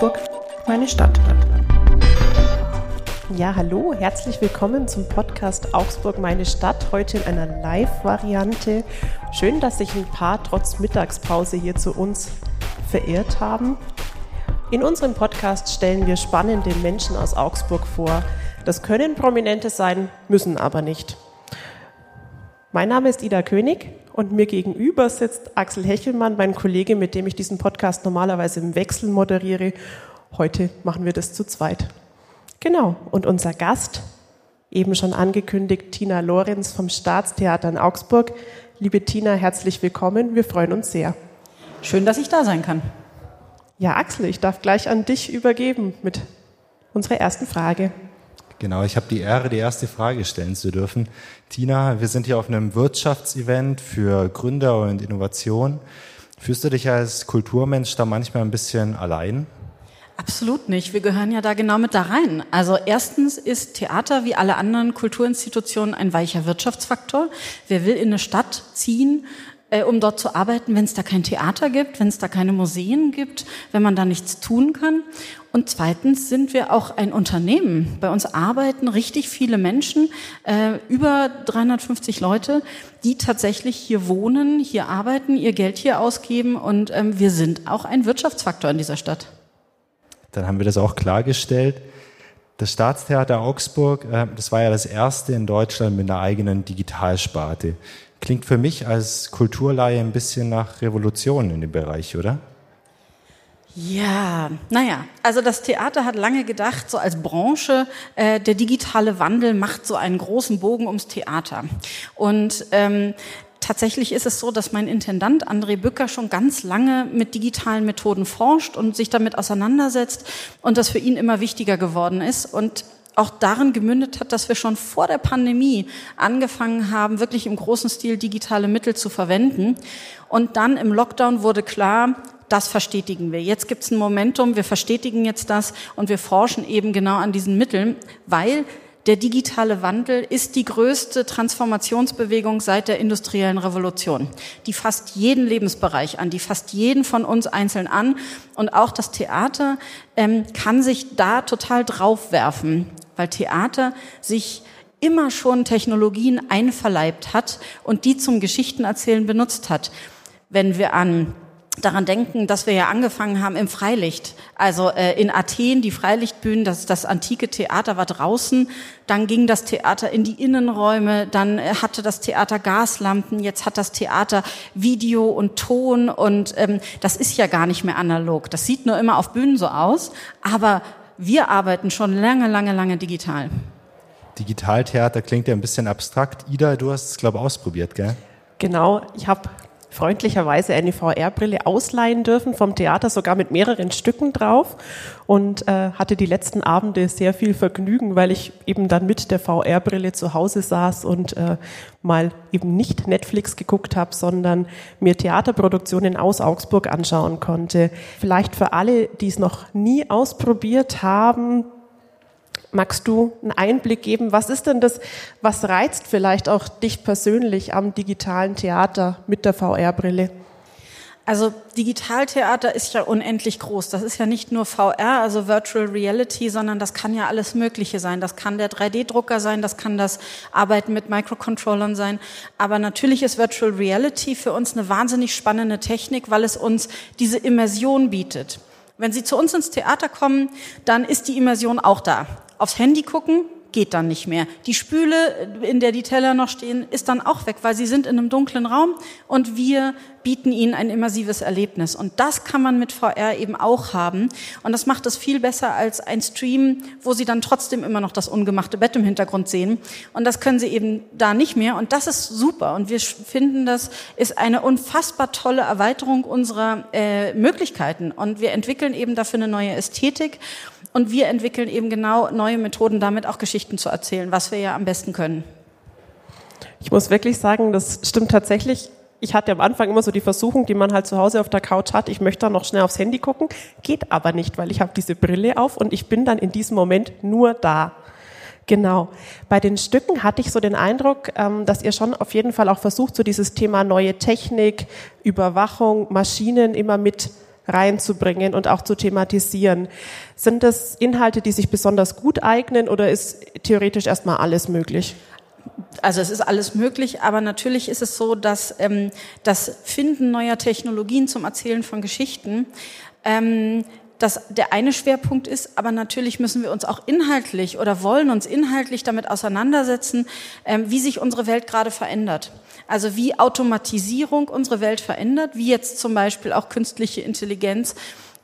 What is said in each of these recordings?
Augsburg, meine Stadt. Ja, hallo, herzlich willkommen zum Podcast Augsburg, meine Stadt, heute in einer Live-Variante. Schön, dass sich ein paar trotz Mittagspause hier zu uns verirrt haben. In unserem Podcast stellen wir spannende Menschen aus Augsburg vor. Das können Prominente sein, müssen aber nicht. Mein Name ist Ida König und mir gegenüber sitzt Axel Hechelmann, mein Kollege, mit dem ich diesen Podcast normalerweise im Wechsel moderiere. Heute machen wir das zu zweit. Genau, und unser Gast, eben schon angekündigt, Tina Lorenz vom Staatstheater in Augsburg. Liebe Tina, herzlich willkommen. Wir freuen uns sehr. Schön, dass ich da sein kann. Ja, Axel, ich darf gleich an dich übergeben mit unserer ersten Frage. Genau, ich habe die Ehre, die erste Frage stellen zu dürfen. Tina, wir sind hier auf einem Wirtschaftsevent für Gründer und Innovation. Fühlst du dich als Kulturmensch da manchmal ein bisschen allein? Absolut nicht. Wir gehören ja da genau mit da rein. Also erstens ist Theater wie alle anderen Kulturinstitutionen ein weicher Wirtschaftsfaktor. Wer will in eine Stadt ziehen, äh, um dort zu arbeiten, wenn es da kein Theater gibt, wenn es da keine Museen gibt, wenn man da nichts tun kann. Und zweitens sind wir auch ein Unternehmen. Bei uns arbeiten richtig viele Menschen, äh, über 350 Leute, die tatsächlich hier wohnen, hier arbeiten, ihr Geld hier ausgeben und ähm, wir sind auch ein Wirtschaftsfaktor in dieser Stadt. Dann haben wir das auch klargestellt. Das Staatstheater Augsburg, äh, das war ja das erste in Deutschland mit einer eigenen Digitalsparte. Klingt für mich als Kulturleihe ein bisschen nach Revolution in dem Bereich, oder? Ja, naja, also das Theater hat lange gedacht, so als Branche, äh, der digitale Wandel macht so einen großen Bogen ums Theater. Und ähm, tatsächlich ist es so, dass mein Intendant André Bücker schon ganz lange mit digitalen Methoden forscht und sich damit auseinandersetzt und das für ihn immer wichtiger geworden ist. Und auch darin gemündet hat, dass wir schon vor der Pandemie angefangen haben, wirklich im großen Stil digitale Mittel zu verwenden. Und dann im Lockdown wurde klar, das verstetigen wir. Jetzt gibt es ein Momentum, wir verstetigen jetzt das und wir forschen eben genau an diesen Mitteln, weil der digitale Wandel ist die größte Transformationsbewegung seit der industriellen Revolution. Die fasst jeden Lebensbereich an, die fasst jeden von uns einzeln an. Und auch das Theater ähm, kann sich da total draufwerfen, weil Theater sich immer schon Technologien einverleibt hat und die zum Geschichtenerzählen benutzt hat. Wenn wir an daran denken, dass wir ja angefangen haben im Freilicht. Also äh, in Athen die Freilichtbühnen, das, das antike Theater war draußen, dann ging das Theater in die Innenräume, dann äh, hatte das Theater Gaslampen, jetzt hat das Theater Video und Ton und ähm, das ist ja gar nicht mehr analog. Das sieht nur immer auf Bühnen so aus, aber wir arbeiten schon lange, lange, lange digital. Digitaltheater klingt ja ein bisschen abstrakt. Ida, du hast es, glaube ich, ausprobiert, gell? Genau, ich habe freundlicherweise eine VR-Brille ausleihen dürfen vom Theater, sogar mit mehreren Stücken drauf und äh, hatte die letzten Abende sehr viel Vergnügen, weil ich eben dann mit der VR-Brille zu Hause saß und äh, mal eben nicht Netflix geguckt habe, sondern mir Theaterproduktionen aus Augsburg anschauen konnte. Vielleicht für alle, die es noch nie ausprobiert haben, Magst du einen Einblick geben? Was ist denn das, was reizt vielleicht auch dich persönlich am digitalen Theater mit der VR-Brille? Also Digitaltheater ist ja unendlich groß. Das ist ja nicht nur VR, also Virtual Reality, sondern das kann ja alles Mögliche sein. Das kann der 3D-Drucker sein, das kann das Arbeiten mit Microcontrollern sein. Aber natürlich ist Virtual Reality für uns eine wahnsinnig spannende Technik, weil es uns diese Immersion bietet. Wenn Sie zu uns ins Theater kommen, dann ist die Immersion auch da. Aufs Handy gucken, geht dann nicht mehr. Die Spüle, in der die Teller noch stehen, ist dann auch weg, weil sie sind in einem dunklen Raum und wir bieten ihnen ein immersives Erlebnis. Und das kann man mit VR eben auch haben. Und das macht es viel besser als ein Stream, wo sie dann trotzdem immer noch das ungemachte Bett im Hintergrund sehen. Und das können sie eben da nicht mehr. Und das ist super. Und wir finden, das ist eine unfassbar tolle Erweiterung unserer äh, Möglichkeiten. Und wir entwickeln eben dafür eine neue Ästhetik. Und wir entwickeln eben genau neue Methoden, damit auch Geschichten zu erzählen, was wir ja am besten können. Ich muss wirklich sagen, das stimmt tatsächlich. Ich hatte am Anfang immer so die Versuchung, die man halt zu Hause auf der Couch hat, ich möchte da noch schnell aufs Handy gucken, geht aber nicht, weil ich habe diese Brille auf und ich bin dann in diesem Moment nur da. Genau. Bei den Stücken hatte ich so den Eindruck, ähm, dass ihr schon auf jeden Fall auch versucht, so dieses Thema neue Technik, Überwachung, Maschinen immer mit reinzubringen und auch zu thematisieren. Sind das Inhalte, die sich besonders gut eignen oder ist theoretisch erstmal alles möglich? Also es ist alles möglich, aber natürlich ist es so, dass ähm, das Finden neuer Technologien zum Erzählen von Geschichten ähm, das der eine Schwerpunkt ist, aber natürlich müssen wir uns auch inhaltlich oder wollen uns inhaltlich damit auseinandersetzen, ähm, wie sich unsere Welt gerade verändert. Also wie Automatisierung unsere Welt verändert, wie jetzt zum Beispiel auch künstliche Intelligenz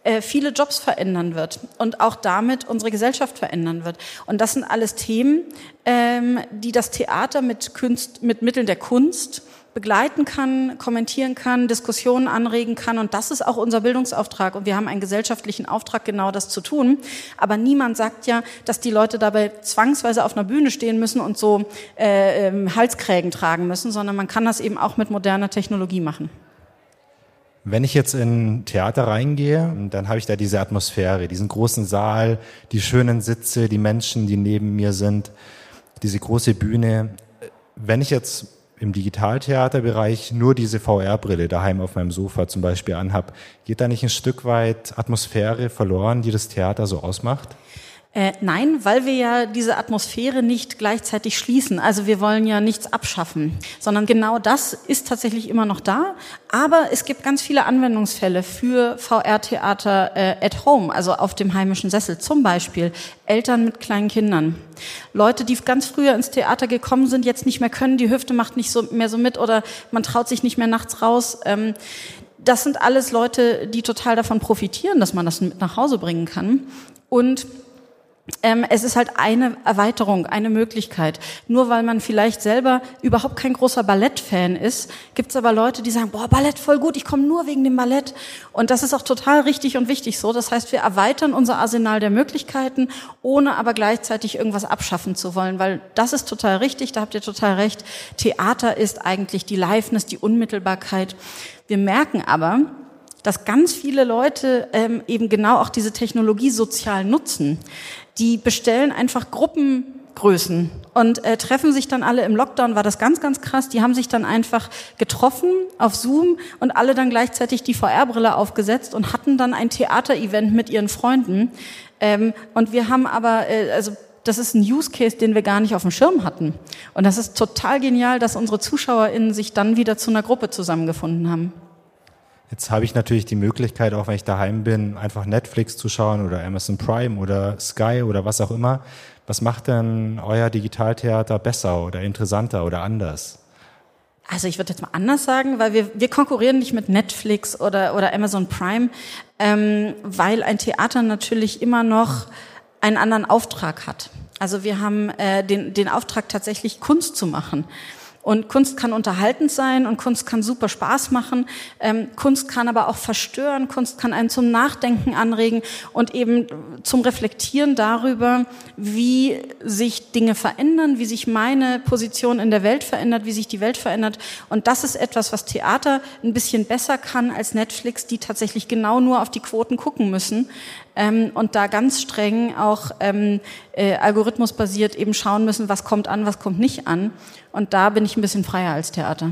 äh, viele Jobs verändern wird und auch damit unsere Gesellschaft verändern wird. Und das sind alles Themen, ähm, die das Theater mit, Kunst, mit Mitteln der Kunst begleiten kann, kommentieren kann, Diskussionen anregen kann. Und das ist auch unser Bildungsauftrag. Und wir haben einen gesellschaftlichen Auftrag, genau das zu tun. Aber niemand sagt ja, dass die Leute dabei zwangsweise auf einer Bühne stehen müssen und so äh, ähm, Halskrägen tragen müssen, sondern man kann das eben auch mit moderner Technologie machen. Wenn ich jetzt in Theater reingehe, dann habe ich da diese Atmosphäre, diesen großen Saal, die schönen Sitze, die Menschen, die neben mir sind, diese große Bühne. Wenn ich jetzt im Digitaltheaterbereich nur diese VR-Brille daheim auf meinem Sofa zum Beispiel anhab, geht da nicht ein Stück weit Atmosphäre verloren, die das Theater so ausmacht? Äh, nein, weil wir ja diese Atmosphäre nicht gleichzeitig schließen. Also wir wollen ja nichts abschaffen, sondern genau das ist tatsächlich immer noch da. Aber es gibt ganz viele Anwendungsfälle für VR-Theater äh, at home, also auf dem heimischen Sessel. Zum Beispiel Eltern mit kleinen Kindern. Leute, die ganz früher ins Theater gekommen sind, jetzt nicht mehr können, die Hüfte macht nicht so, mehr so mit oder man traut sich nicht mehr nachts raus. Ähm, das sind alles Leute, die total davon profitieren, dass man das mit nach Hause bringen kann. Und es ist halt eine Erweiterung, eine Möglichkeit. Nur weil man vielleicht selber überhaupt kein großer Ballettfan ist, gibt es aber Leute, die sagen, boah, Ballett voll gut, ich komme nur wegen dem Ballett. Und das ist auch total richtig und wichtig so. Das heißt, wir erweitern unser Arsenal der Möglichkeiten, ohne aber gleichzeitig irgendwas abschaffen zu wollen, weil das ist total richtig, da habt ihr total recht. Theater ist eigentlich die Liveness, die Unmittelbarkeit. Wir merken aber, dass ganz viele Leute ähm, eben genau auch diese Technologie sozial nutzen die bestellen einfach Gruppengrößen und äh, treffen sich dann alle im Lockdown, war das ganz, ganz krass. Die haben sich dann einfach getroffen auf Zoom und alle dann gleichzeitig die VR-Brille aufgesetzt und hatten dann ein Theaterevent mit ihren Freunden. Ähm, und wir haben aber, äh, also das ist ein Use Case, den wir gar nicht auf dem Schirm hatten. Und das ist total genial, dass unsere ZuschauerInnen sich dann wieder zu einer Gruppe zusammengefunden haben. Jetzt habe ich natürlich die Möglichkeit, auch wenn ich daheim bin, einfach Netflix zu schauen oder Amazon Prime oder Sky oder was auch immer. Was macht denn euer Digitaltheater besser oder interessanter oder anders? Also ich würde jetzt mal anders sagen, weil wir, wir konkurrieren nicht mit Netflix oder, oder Amazon Prime, ähm, weil ein Theater natürlich immer noch einen anderen Auftrag hat. Also wir haben äh, den, den Auftrag tatsächlich Kunst zu machen. Und Kunst kann unterhaltend sein und Kunst kann super Spaß machen. Ähm, Kunst kann aber auch verstören. Kunst kann einen zum Nachdenken anregen und eben zum Reflektieren darüber, wie sich Dinge verändern, wie sich meine Position in der Welt verändert, wie sich die Welt verändert. Und das ist etwas, was Theater ein bisschen besser kann als Netflix, die tatsächlich genau nur auf die Quoten gucken müssen ähm, und da ganz streng auch ähm, äh, algorithmusbasiert eben schauen müssen, was kommt an, was kommt nicht an. Und da bin ich ein bisschen freier als Theater.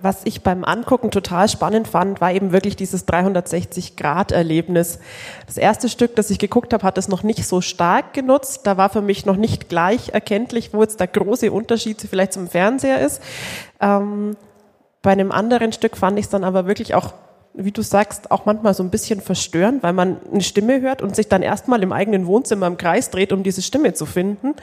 Was ich beim Angucken total spannend fand, war eben wirklich dieses 360-Grad-Erlebnis. Das erste Stück, das ich geguckt habe, hat es noch nicht so stark genutzt. Da war für mich noch nicht gleich erkenntlich, wo jetzt der große Unterschied vielleicht zum Fernseher ist. Ähm, bei einem anderen Stück fand ich es dann aber wirklich auch wie du sagst, auch manchmal so ein bisschen verstörend, weil man eine Stimme hört und sich dann erstmal im eigenen Wohnzimmer im Kreis dreht, um diese Stimme zu finden.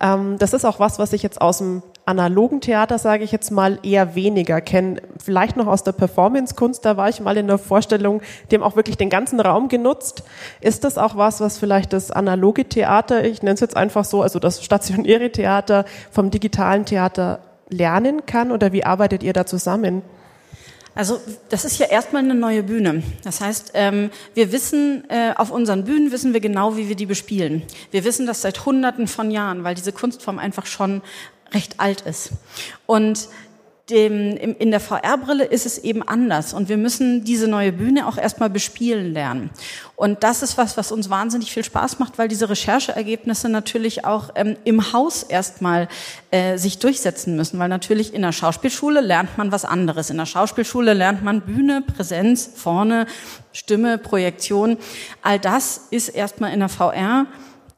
Ähm, das ist auch was, was ich jetzt aus dem analogen Theater, sage ich jetzt mal, eher weniger kenne. Vielleicht noch aus der Performance-Kunst, da war ich mal in einer Vorstellung, die haben auch wirklich den ganzen Raum genutzt. Ist das auch was, was vielleicht das analoge Theater, ich nenne es jetzt einfach so, also das stationäre Theater vom digitalen Theater lernen kann oder wie arbeitet ihr da zusammen? Also das ist ja erstmal eine neue Bühne. Das heißt, ähm, wir wissen, äh, auf unseren Bühnen wissen wir genau, wie wir die bespielen. Wir wissen das seit Hunderten von Jahren, weil diese Kunstform einfach schon recht alt ist. Und dem, in der VR-Brille ist es eben anders und wir müssen diese neue Bühne auch erstmal bespielen lernen. Und das ist was, was uns wahnsinnig viel Spaß macht, weil diese Rechercheergebnisse natürlich auch ähm, im Haus erstmal äh, sich durchsetzen müssen, weil natürlich in der Schauspielschule lernt man was anderes. In der Schauspielschule lernt man Bühne, Präsenz, vorne, Stimme, Projektion. All das ist erstmal in der VR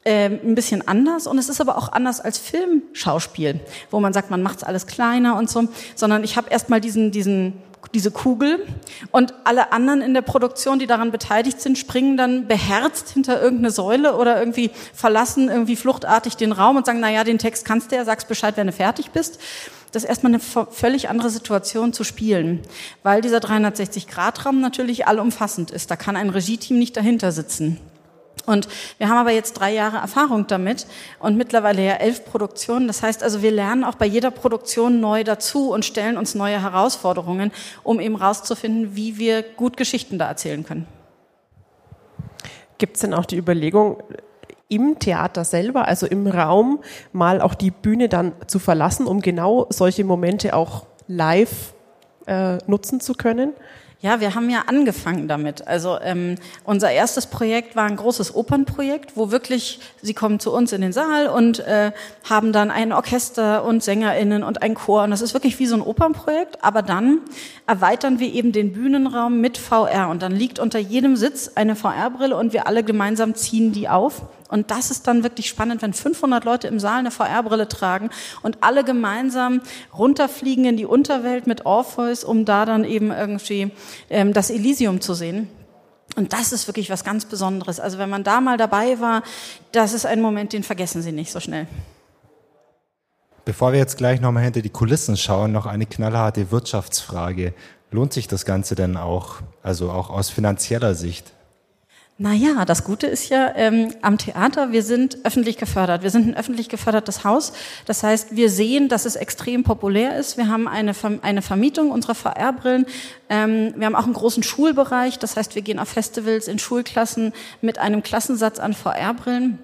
ähm, ein bisschen anders und es ist aber auch anders als Filmschauspiel, wo man sagt, man macht alles kleiner und so, sondern ich habe erstmal diesen diesen diese Kugel und alle anderen in der Produktion, die daran beteiligt sind, springen dann beherzt hinter irgendeine Säule oder irgendwie verlassen irgendwie fluchtartig den Raum und sagen, na ja, den Text kannst du ja, sagst Bescheid, wenn du fertig bist. Das ist erstmal eine völlig andere Situation zu spielen, weil dieser 360-Grad-Raum natürlich allumfassend ist. Da kann ein Regie-Team nicht dahinter sitzen. Und wir haben aber jetzt drei Jahre Erfahrung damit und mittlerweile ja elf Produktionen. Das heißt also, wir lernen auch bei jeder Produktion neu dazu und stellen uns neue Herausforderungen, um eben rauszufinden, wie wir gut Geschichten da erzählen können. Gibt es denn auch die Überlegung, im Theater selber, also im Raum, mal auch die Bühne dann zu verlassen, um genau solche Momente auch live äh, nutzen zu können? Ja, wir haben ja angefangen damit. Also ähm, unser erstes Projekt war ein großes Opernprojekt, wo wirklich sie kommen zu uns in den Saal und äh, haben dann ein Orchester und Sängerinnen und ein Chor. Und das ist wirklich wie so ein Opernprojekt. Aber dann erweitern wir eben den Bühnenraum mit VR und dann liegt unter jedem Sitz eine VR-Brille und wir alle gemeinsam ziehen die auf und das ist dann wirklich spannend, wenn 500 Leute im Saal eine VR-Brille tragen und alle gemeinsam runterfliegen in die Unterwelt mit Orpheus, um da dann eben irgendwie ähm, das Elysium zu sehen. Und das ist wirklich was ganz Besonderes. Also wenn man da mal dabei war, das ist ein Moment, den vergessen Sie nicht so schnell. Bevor wir jetzt gleich nochmal hinter die Kulissen schauen, noch eine knallharte Wirtschaftsfrage. Lohnt sich das Ganze denn auch, also auch aus finanzieller Sicht? Naja, das Gute ist ja ähm, am Theater, wir sind öffentlich gefördert. Wir sind ein öffentlich gefördertes Haus. Das heißt, wir sehen, dass es extrem populär ist. Wir haben eine, eine Vermietung unserer VR-Brillen. Ähm, wir haben auch einen großen Schulbereich. Das heißt, wir gehen auf Festivals in Schulklassen mit einem Klassensatz an VR-Brillen.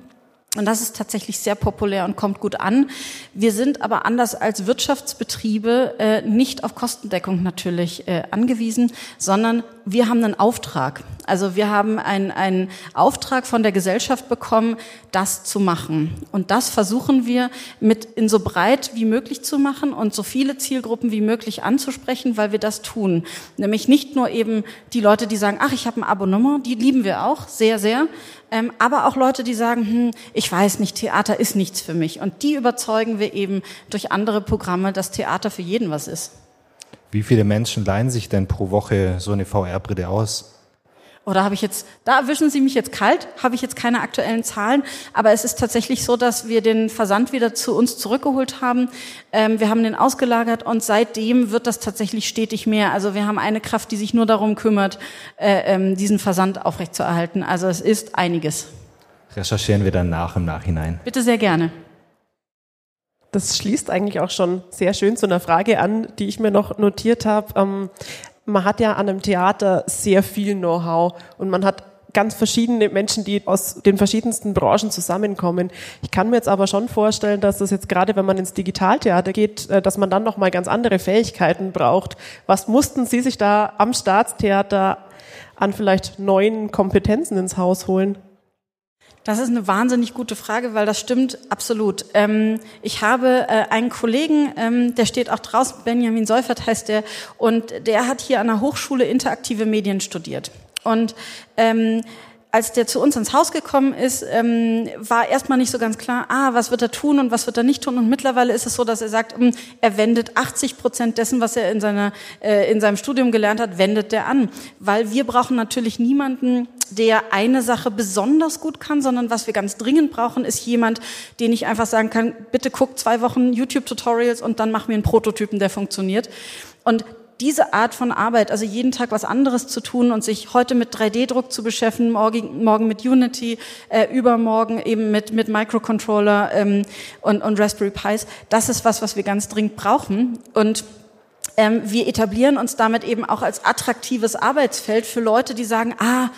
Und das ist tatsächlich sehr populär und kommt gut an. Wir sind aber anders als Wirtschaftsbetriebe äh, nicht auf Kostendeckung natürlich äh, angewiesen, sondern wir haben einen Auftrag. Also wir haben einen, einen Auftrag von der Gesellschaft bekommen, das zu machen. Und das versuchen wir mit in so breit wie möglich zu machen und so viele Zielgruppen wie möglich anzusprechen, weil wir das tun. Nämlich nicht nur eben die Leute, die sagen, ach, ich habe ein Abonnement, die lieben wir auch sehr, sehr, ähm, aber auch Leute, die sagen, hm, ich weiß nicht, Theater ist nichts für mich. Und die überzeugen wir eben durch andere Programme, dass Theater für jeden was ist. Wie viele Menschen leihen sich denn pro Woche so eine VR-Brille aus? Oder habe ich jetzt, da erwischen Sie mich jetzt kalt, habe ich jetzt keine aktuellen Zahlen, aber es ist tatsächlich so, dass wir den Versand wieder zu uns zurückgeholt haben. Ähm, wir haben den ausgelagert und seitdem wird das tatsächlich stetig mehr. Also wir haben eine Kraft, die sich nur darum kümmert, äh, ähm, diesen Versand aufrechtzuerhalten. Also es ist einiges. Recherchieren wir dann nach im Nachhinein. Bitte sehr gerne. Das schließt eigentlich auch schon sehr schön zu einer Frage an, die ich mir noch notiert habe. Ähm, man hat ja an einem Theater sehr viel Know-how und man hat ganz verschiedene Menschen, die aus den verschiedensten Branchen zusammenkommen. Ich kann mir jetzt aber schon vorstellen, dass das jetzt gerade, wenn man ins Digitaltheater geht, äh, dass man dann noch mal ganz andere Fähigkeiten braucht. Was mussten Sie sich da am Staatstheater an vielleicht neuen Kompetenzen ins Haus holen? Das ist eine wahnsinnig gute Frage, weil das stimmt absolut. Ähm, ich habe äh, einen Kollegen, ähm, der steht auch draußen, Benjamin Seufert heißt der, und der hat hier an der Hochschule interaktive Medien studiert. Und ähm, als der zu uns ins Haus gekommen ist, ähm, war erstmal nicht so ganz klar, ah, was wird er tun und was wird er nicht tun. Und mittlerweile ist es so, dass er sagt, hm, er wendet 80 Prozent dessen, was er in, seiner, äh, in seinem Studium gelernt hat, wendet er an. Weil wir brauchen natürlich niemanden, der eine Sache besonders gut kann, sondern was wir ganz dringend brauchen, ist jemand, den ich einfach sagen kann, bitte guck zwei Wochen YouTube-Tutorials und dann mach mir einen Prototypen, der funktioniert. Und diese Art von Arbeit, also jeden Tag was anderes zu tun und sich heute mit 3D-Druck zu beschäftigen, morgen, morgen mit Unity, äh, übermorgen eben mit, mit Microcontroller ähm, und, und Raspberry Pis, das ist was, was wir ganz dringend brauchen. Und ähm, wir etablieren uns damit eben auch als attraktives Arbeitsfeld für Leute, die sagen, ah,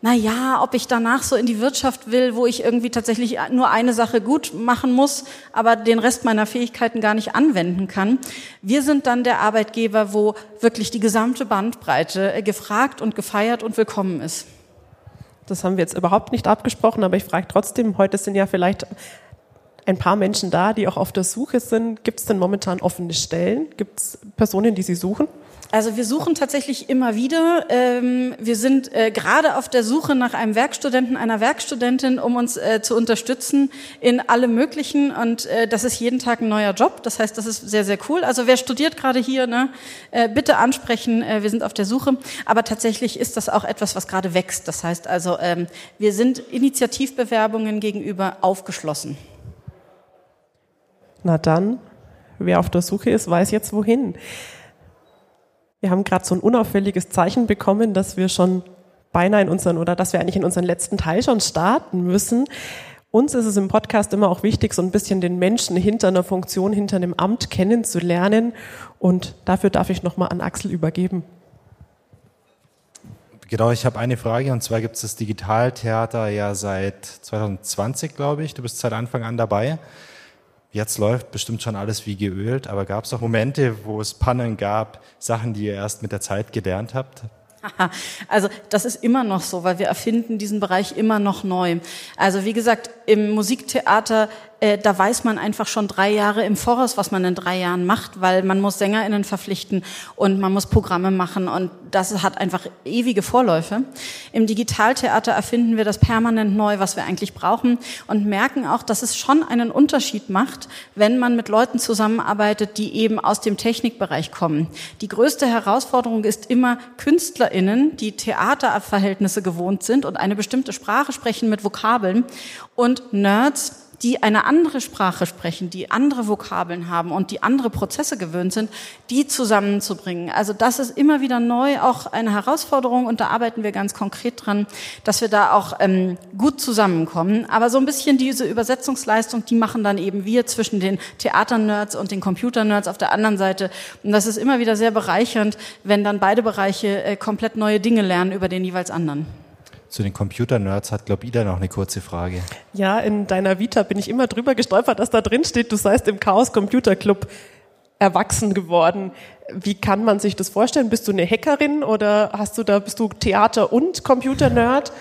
na ja, ob ich danach so in die Wirtschaft will, wo ich irgendwie tatsächlich nur eine Sache gut machen muss, aber den Rest meiner Fähigkeiten gar nicht anwenden kann. Wir sind dann der Arbeitgeber, wo wirklich die gesamte Bandbreite äh, gefragt und gefeiert und willkommen ist. Das haben wir jetzt überhaupt nicht abgesprochen, aber ich frage trotzdem, heute sind ja vielleicht ein paar Menschen da, die auch auf der Suche sind. Gibt es denn momentan offene Stellen? Gibt es Personen, die Sie suchen? Also wir suchen tatsächlich immer wieder. Ähm, wir sind äh, gerade auf der Suche nach einem Werkstudenten, einer Werkstudentin, um uns äh, zu unterstützen in allem Möglichen. Und äh, das ist jeden Tag ein neuer Job. Das heißt, das ist sehr, sehr cool. Also wer studiert gerade hier, ne, bitte ansprechen. Wir sind auf der Suche. Aber tatsächlich ist das auch etwas, was gerade wächst. Das heißt also, ähm, wir sind Initiativbewerbungen gegenüber aufgeschlossen. Na dann, wer auf der Suche ist, weiß jetzt wohin. Wir haben gerade so ein unauffälliges Zeichen bekommen, dass wir schon beinahe in unseren oder dass wir eigentlich in unseren letzten Teil schon starten müssen. Uns ist es im Podcast immer auch wichtig, so ein bisschen den Menschen hinter einer Funktion, hinter einem Amt kennenzulernen. Und dafür darf ich nochmal an Axel übergeben. Genau, ich habe eine Frage und zwar gibt es das Digitaltheater ja seit 2020, glaube ich. Du bist seit Anfang an dabei. Jetzt läuft bestimmt schon alles wie geölt, aber gab es auch Momente, wo es Pannen gab, Sachen, die ihr erst mit der Zeit gelernt habt? Also das ist immer noch so, weil wir erfinden diesen Bereich immer noch neu. Also wie gesagt, im Musiktheater äh, da weiß man einfach schon drei Jahre im Voraus, was man in drei Jahren macht, weil man muss SängerInnen verpflichten und man muss Programme machen und das hat einfach ewige Vorläufe. Im Digitaltheater erfinden wir das permanent neu, was wir eigentlich brauchen und merken auch, dass es schon einen Unterschied macht, wenn man mit Leuten zusammenarbeitet, die eben aus dem Technikbereich kommen. Die größte Herausforderung ist immer KünstlerInnen, die Theaterverhältnisse gewohnt sind und eine bestimmte Sprache sprechen mit Vokabeln und Nerds, die eine andere Sprache sprechen, die andere Vokabeln haben und die andere Prozesse gewöhnt sind, die zusammenzubringen. Also das ist immer wieder neu auch eine Herausforderung und da arbeiten wir ganz konkret dran, dass wir da auch ähm, gut zusammenkommen. Aber so ein bisschen diese Übersetzungsleistung, die machen dann eben wir zwischen den Theaternerds und den Computernerds auf der anderen Seite. Und das ist immer wieder sehr bereichernd, wenn dann beide Bereiche äh, komplett neue Dinge lernen über den jeweils anderen. Zu den Computer-Nerds hat, glaube Ida noch eine kurze Frage. Ja, in deiner Vita bin ich immer drüber gestolpert, dass da drin steht, du seist im Chaos Computer Club erwachsen geworden. Wie kann man sich das vorstellen? Bist du eine Hackerin oder hast du da bist du Theater und Computer Nerd?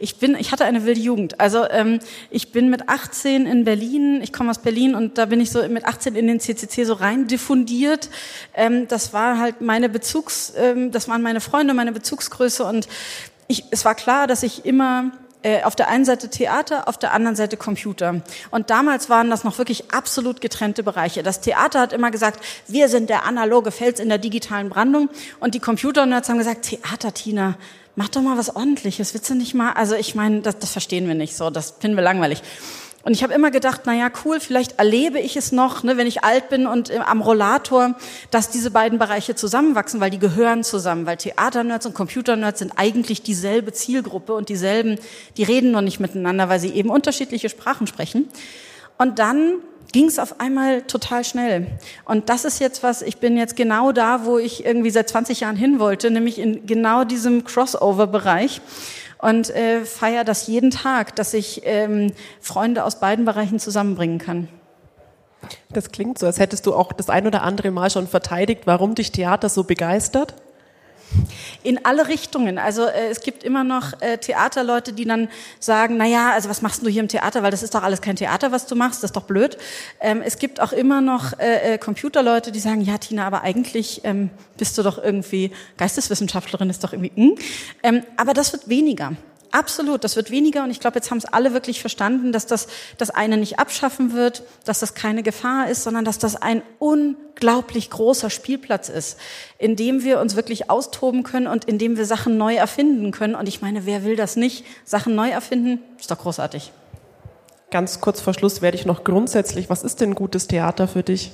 Ich bin, ich hatte eine wilde Jugend. Also ähm, ich bin mit 18 in Berlin. Ich komme aus Berlin und da bin ich so mit 18 in den CCC so rein diffundiert. Ähm, das war halt meine Bezugs, ähm, das waren meine Freunde, meine Bezugsgröße und ich, es war klar, dass ich immer äh, auf der einen Seite Theater, auf der anderen Seite Computer. Und damals waren das noch wirklich absolut getrennte Bereiche. Das Theater hat immer gesagt, wir sind der analoge Fels in der digitalen Brandung. Und die Computer-Nerds haben gesagt, Theater, Tina, mach doch mal was ordentliches. Willst du nicht mal? Also ich meine, das, das verstehen wir nicht so. Das finden wir langweilig. Und ich habe immer gedacht, na ja, cool, vielleicht erlebe ich es noch, ne, wenn ich alt bin und äh, am Rollator, dass diese beiden Bereiche zusammenwachsen, weil die gehören zusammen, weil Theaternerds und Computernerds sind eigentlich dieselbe Zielgruppe und dieselben, die reden noch nicht miteinander, weil sie eben unterschiedliche Sprachen sprechen. Und dann ging es auf einmal total schnell. Und das ist jetzt was, ich bin jetzt genau da, wo ich irgendwie seit 20 Jahren hin wollte, nämlich in genau diesem Crossover-Bereich und äh, feiere das jeden Tag, dass ich ähm, Freunde aus beiden Bereichen zusammenbringen kann. Das klingt so, als hättest du auch das ein oder andere Mal schon verteidigt, warum dich Theater so begeistert. In alle Richtungen. Also äh, es gibt immer noch äh, Theaterleute, die dann sagen, na ja, also was machst du hier im Theater, weil das ist doch alles kein Theater, was du machst, das ist doch blöd. Ähm, es gibt auch immer noch äh, äh, Computerleute, die sagen, ja Tina, aber eigentlich ähm, bist du doch irgendwie Geisteswissenschaftlerin, ist doch irgendwie, hm. ähm, aber das wird weniger. Absolut, das wird weniger und ich glaube, jetzt haben es alle wirklich verstanden, dass das das eine nicht abschaffen wird, dass das keine Gefahr ist, sondern dass das ein unglaublich großer Spielplatz ist, in dem wir uns wirklich austoben können und in dem wir Sachen neu erfinden können. Und ich meine, wer will das nicht? Sachen neu erfinden, ist doch großartig. Ganz kurz vor Schluss werde ich noch grundsätzlich, was ist denn gutes Theater für dich?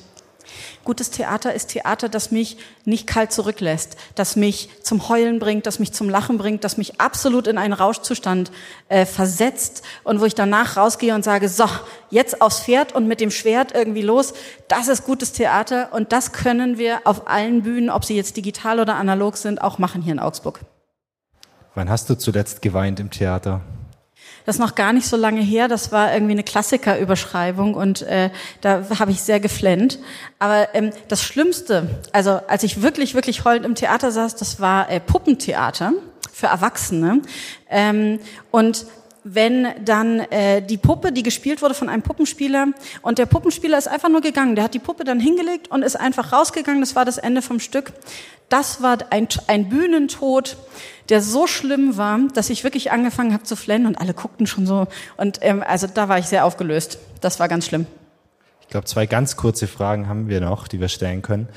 Gutes Theater ist Theater, das mich nicht kalt zurücklässt, das mich zum Heulen bringt, das mich zum Lachen bringt, das mich absolut in einen Rauschzustand äh, versetzt und wo ich danach rausgehe und sage, so, jetzt aufs Pferd und mit dem Schwert irgendwie los. Das ist gutes Theater und das können wir auf allen Bühnen, ob sie jetzt digital oder analog sind, auch machen hier in Augsburg. Wann hast du zuletzt geweint im Theater? Das ist noch gar nicht so lange her. Das war irgendwie eine Klassikerüberschreibung und äh, da habe ich sehr geflennt. Aber ähm, das Schlimmste, also als ich wirklich, wirklich heulend im Theater saß, das war äh, Puppentheater für Erwachsene. Ähm, und wenn dann äh, die Puppe, die gespielt wurde von einem Puppenspieler, und der Puppenspieler ist einfach nur gegangen, der hat die Puppe dann hingelegt und ist einfach rausgegangen, das war das Ende vom Stück. Das war ein, ein Bühnentod, der so schlimm war, dass ich wirklich angefangen habe zu flennen und alle guckten schon so. Und ähm, also da war ich sehr aufgelöst. Das war ganz schlimm. Ich glaube, zwei ganz kurze Fragen haben wir noch, die wir stellen können.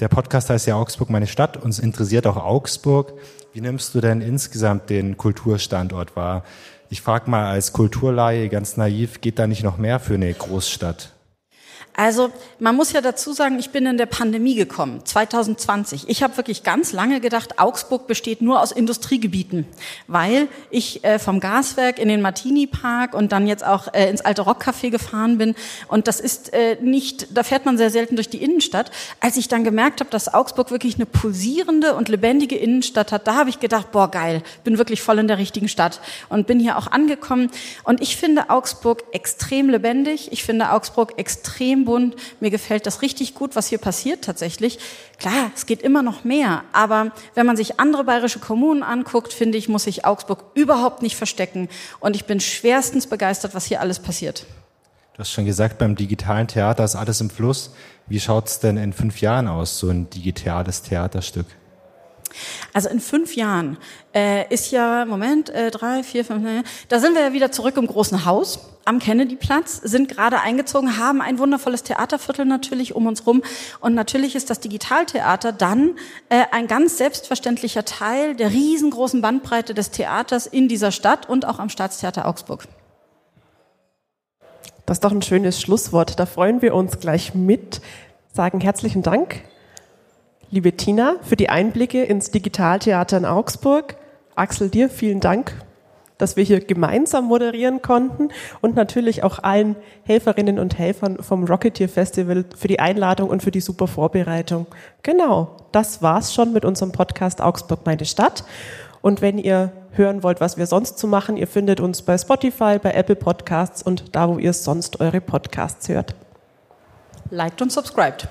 Der Podcast heißt ja Augsburg, meine Stadt. Uns interessiert auch Augsburg. Wie nimmst du denn insgesamt den Kulturstandort wahr? Ich frage mal als Kulturlaie ganz naiv, geht da nicht noch mehr für eine Großstadt? Also man muss ja dazu sagen, ich bin in der Pandemie gekommen, 2020. Ich habe wirklich ganz lange gedacht, Augsburg besteht nur aus Industriegebieten, weil ich äh, vom Gaswerk in den Martini Park und dann jetzt auch äh, ins alte Rockcafé gefahren bin. Und das ist äh, nicht, da fährt man sehr selten durch die Innenstadt. Als ich dann gemerkt habe, dass Augsburg wirklich eine pulsierende und lebendige Innenstadt hat, da habe ich gedacht, boah geil, bin wirklich voll in der richtigen Stadt und bin hier auch angekommen. Und ich finde Augsburg extrem lebendig. Ich finde Augsburg extrem Bund. Mir gefällt das richtig gut, was hier passiert tatsächlich. Klar, es geht immer noch mehr, aber wenn man sich andere bayerische Kommunen anguckt, finde ich, muss sich Augsburg überhaupt nicht verstecken. Und ich bin schwerstens begeistert, was hier alles passiert. Du hast schon gesagt, beim digitalen Theater ist alles im Fluss. Wie schaut es denn in fünf Jahren aus, so ein digitales Theaterstück? Also in fünf Jahren äh, ist ja, Moment, äh, drei, vier, fünf, äh, da sind wir ja wieder zurück im großen Haus am Kennedyplatz, sind gerade eingezogen, haben ein wundervolles Theaterviertel natürlich um uns rum und natürlich ist das Digitaltheater dann äh, ein ganz selbstverständlicher Teil der riesengroßen Bandbreite des Theaters in dieser Stadt und auch am Staatstheater Augsburg. Das ist doch ein schönes Schlusswort. Da freuen wir uns gleich mit. Sagen herzlichen Dank Liebe Tina, für die Einblicke ins Digitaltheater in Augsburg. Axel, dir vielen Dank, dass wir hier gemeinsam moderieren konnten und natürlich auch allen Helferinnen und Helfern vom Rocketeer Festival für die Einladung und für die super Vorbereitung. Genau, das war's schon mit unserem Podcast Augsburg meine Stadt. Und wenn ihr hören wollt, was wir sonst zu machen, ihr findet uns bei Spotify, bei Apple Podcasts und da, wo ihr sonst eure Podcasts hört. Liked und subscribed.